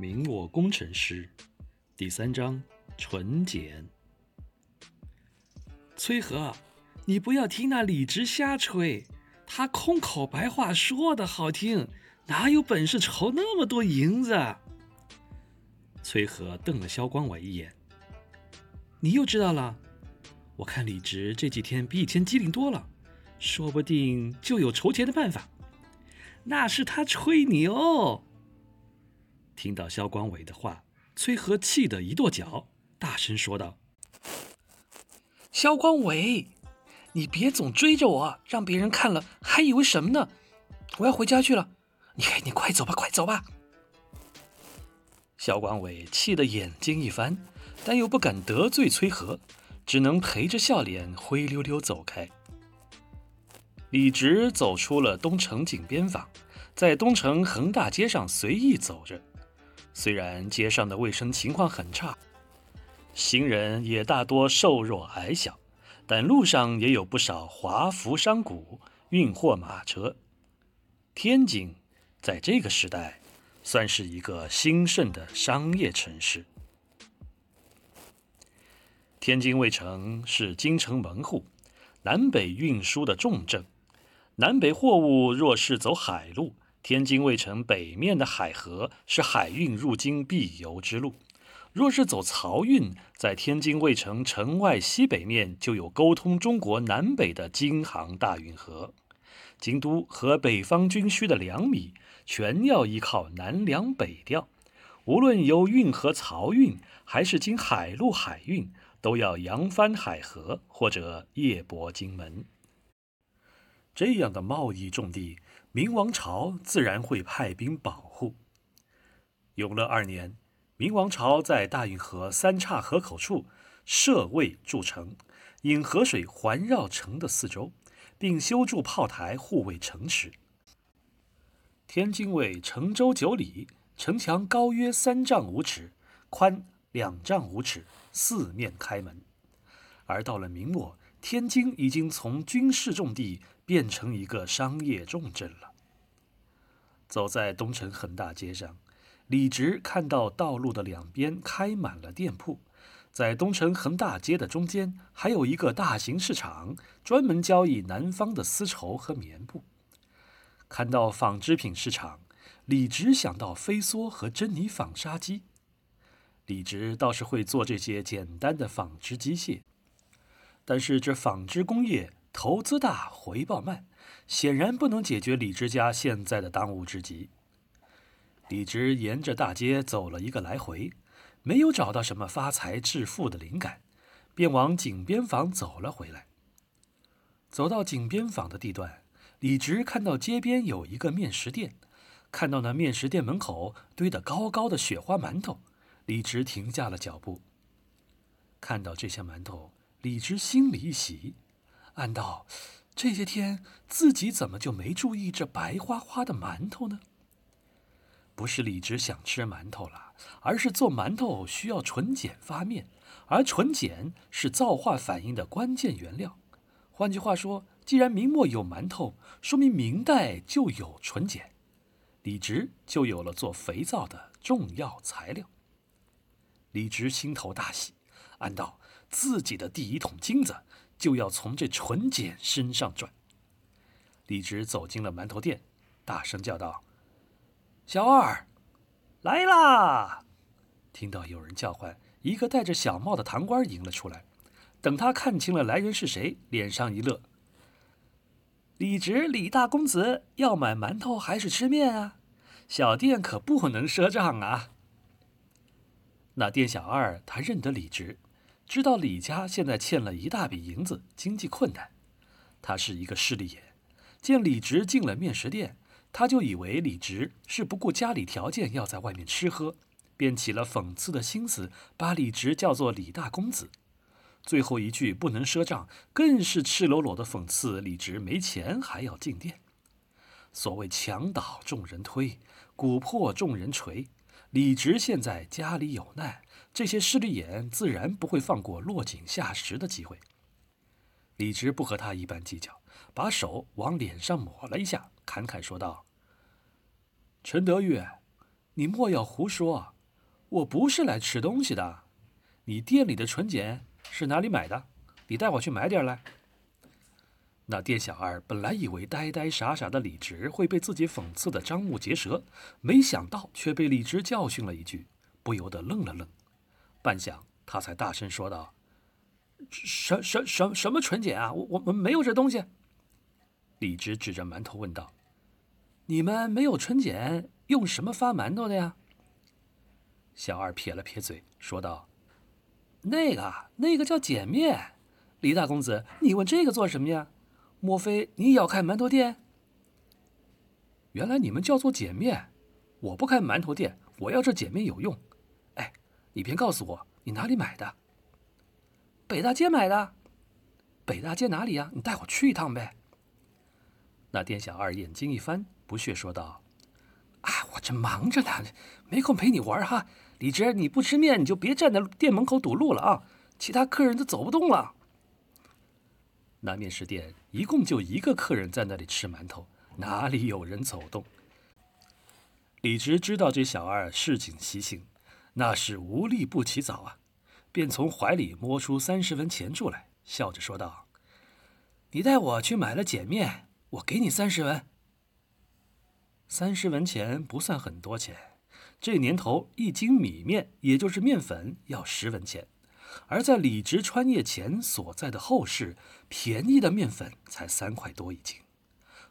明我工程师，第三章纯简。崔和，你不要听那李直瞎吹，他空口白话说的好听，哪有本事筹那么多银子？崔和瞪了萧光伟一眼。你又知道了？我看李直这几天比以前机灵多了，说不定就有筹钱的办法。那是他吹牛。听到萧光伟的话，崔和气得一跺脚，大声说道：“萧光伟，你别总追着我，让别人看了还以为什么呢？我要回家去了，你你快走吧，快走吧！”萧光伟气得眼睛一翻，但又不敢得罪崔和，只能陪着笑脸灰溜溜走开。李直走出了东城井边坊，在东城横大街上随意走着。虽然街上的卫生情况很差，行人也大多瘦弱矮小，但路上也有不少华服商贾、运货马车。天津在这个时代算是一个兴盛的商业城市。天津卫城是京城门户，南北运输的重镇。南北货物若是走海路，天津卫城北面的海河是海运入京必由之路。若是走漕运，在天津卫城城外西北面就有沟通中国南北的京杭大运河。京都和北方军需的粮米，全要依靠南粮北调。无论由运河漕运，还是经海路海运，都要扬帆海河或者夜泊金门。这样的贸易重地。明王朝自然会派兵保护。永乐二年，明王朝在大运河三岔河口处设卫筑城，引河水环绕城的四周，并修筑炮台护卫城池。天津卫城周九里，城墙高约三丈五尺，宽两丈五尺，四面开门。而到了明末，天津已经从军事重地。变成一个商业重镇了。走在东城横大街上，李直看到道路的两边开满了店铺，在东城横大街的中间还有一个大型市场，专门交易南方的丝绸和棉布。看到纺织品市场，李直想到飞梭和珍妮纺纱机。李直倒是会做这些简单的纺织机械，但是这纺织工业。投资大，回报慢，显然不能解决李直家现在的当务之急。李直沿着大街走了一个来回，没有找到什么发财致富的灵感，便往井边坊走了回来。走到井边坊的地段，李直看到街边有一个面食店，看到那面食店门口堆得高高的雪花馒头，李直停下了脚步。看到这些馒头，李直心里一喜。暗道：“这些天自己怎么就没注意这白花花的馒头呢？不是李直想吃馒头了，而是做馒头需要纯碱发面，而纯碱是造化反应的关键原料。换句话说，既然明末有馒头，说明明代就有纯碱，李直就有了做肥皂的重要材料。李直心头大喜，暗道自己的第一桶金子。”就要从这纯碱身上赚。李直走进了馒头店，大声叫道：“小二，来啦！”听到有人叫唤，一个戴着小帽的堂官迎了出来。等他看清了来人是谁，脸上一乐：“李直，李大公子要买馒头还是吃面啊？小店可不能赊账啊！”那店小二他认得李直。知道李家现在欠了一大笔银子，经济困难。他是一个势利眼，见李直进了面食店，他就以为李直是不顾家里条件要在外面吃喝，便起了讽刺的心思，把李直叫做李大公子。最后一句不能赊账，更是赤裸裸的讽刺李直没钱还要进店。所谓墙倒众人推，鼓破众人锤。李直现在家里有难，这些势利眼自然不会放过落井下石的机会。李直不和他一般计较，把手往脸上抹了一下，侃侃说道：“陈德玉，你莫要胡说，我不是来吃东西的。你店里的纯碱是哪里买的？你带我去买点来。”那店小二本来以为呆呆傻傻的李直会被自己讽刺的张目结舌，没想到却被李直教训了一句，不由得愣了愣。半晌，他才大声说道：“什什什什么纯碱啊？我我们没有这东西。”李直指着馒头问道：“你们没有纯碱，用什么发馒头的呀？”小二撇了撇嘴，说道：“那个，那个叫碱面。李大公子，你问这个做什么呀？”莫非你也要开馒头店？原来你们叫做碱面，我不开馒头店，我要这碱面有用。哎，你便告诉我你哪里买的？北大街买的。北大街哪里呀？你带我去一趟呗。那店小二眼睛一翻，不屑说道：“啊，我这忙着呢，没空陪你玩哈。李直，你不吃面，你就别站在店门口堵路了啊，其他客人都走不动了。”那面食店一共就一个客人在那里吃馒头，哪里有人走动？李直知道这小二市井习性，那是无利不起早啊，便从怀里摸出三十文钱出来，笑着说道：“你带我去买了碱面，我给你三十文。三十文钱不算很多钱，这年头一斤米面，也就是面粉，要十文钱。”而在李直穿越前所在的后市，便宜的面粉才三块多一斤。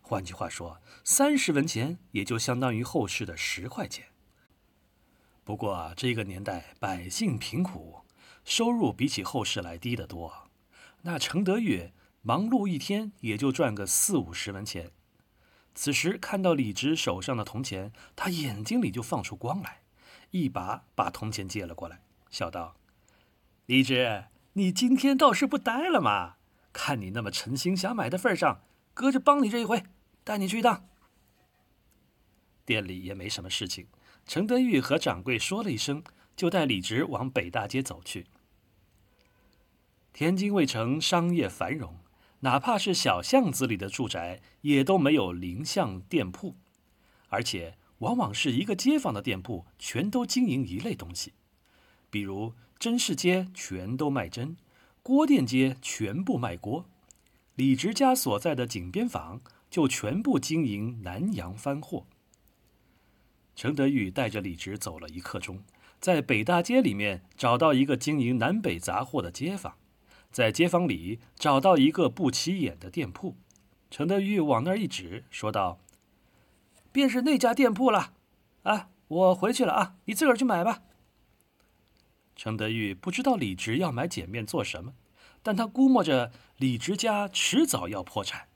换句话说，三十文钱也就相当于后市的十块钱。不过这个年代百姓贫苦，收入比起后世来低得多。那程德玉忙碌一天也就赚个四五十文钱。此时看到李直手上的铜钱，他眼睛里就放出光来，一把把铜钱接了过来，笑道。李直，你今天倒是不呆了嘛？看你那么诚心想买的份上，哥就帮你这一回，带你去一趟。店里也没什么事情，程德玉和掌柜说了一声，就带李直往北大街走去。天津卫城商业繁荣，哪怕是小巷子里的住宅，也都没有邻巷店铺，而且往往是一个街坊的店铺，全都经营一类东西，比如。真市街全都卖针，锅店街全部卖锅，李直家所在的井边坊就全部经营南洋番货。程德玉带着李直走了一刻钟，在北大街里面找到一个经营南北杂货的街坊，在街坊里找到一个不起眼的店铺，程德玉往那儿一指，说道：“便是那家店铺了，啊，我回去了啊，你自个儿去买吧。”程德玉不知道李直要买碱面做什么，但他估摸着李直家迟早要破产，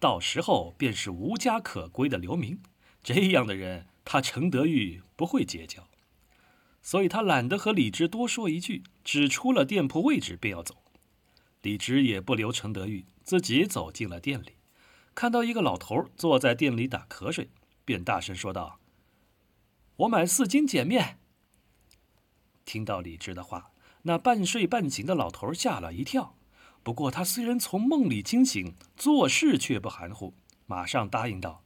到时候便是无家可归的流民。这样的人，他程德玉不会结交，所以他懒得和李直多说一句，指出了店铺位置便要走。李直也不留程德玉，自己走进了店里，看到一个老头坐在店里打瞌睡，便大声说道：“我买四斤碱面。”听到李直的话，那半睡半醒的老头吓了一跳。不过他虽然从梦里惊醒，做事却不含糊，马上答应道：“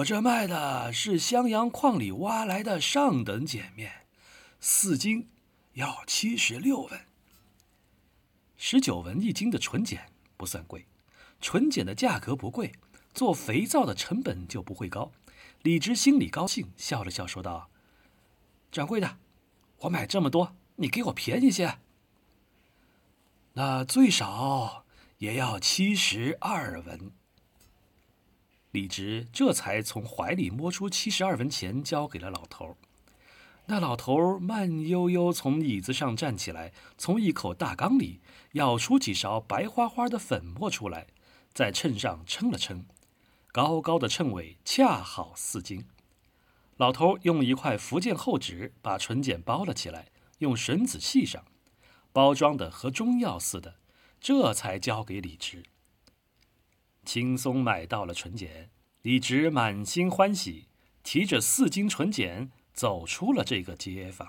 我这卖的是襄阳矿里挖来的上等碱面，四斤要七十六文。十九文一斤的纯碱不算贵，纯碱的价格不贵，做肥皂的成本就不会高。”李直心里高兴，笑了笑说道：“掌柜的。”我买这么多，你给我便宜些。那最少也要七十二文。李直这才从怀里摸出七十二文钱，交给了老头。那老头慢悠悠从椅子上站起来，从一口大缸里舀出几勺白花花的粉末出来，在秤上称了称，高高的秤尾恰好四斤。老头用一块福建厚纸把纯碱包了起来，用绳子系上，包装的和中药似的，这才交给李直。轻松买到了纯碱，李直满心欢喜，提着四斤纯碱走出了这个街坊。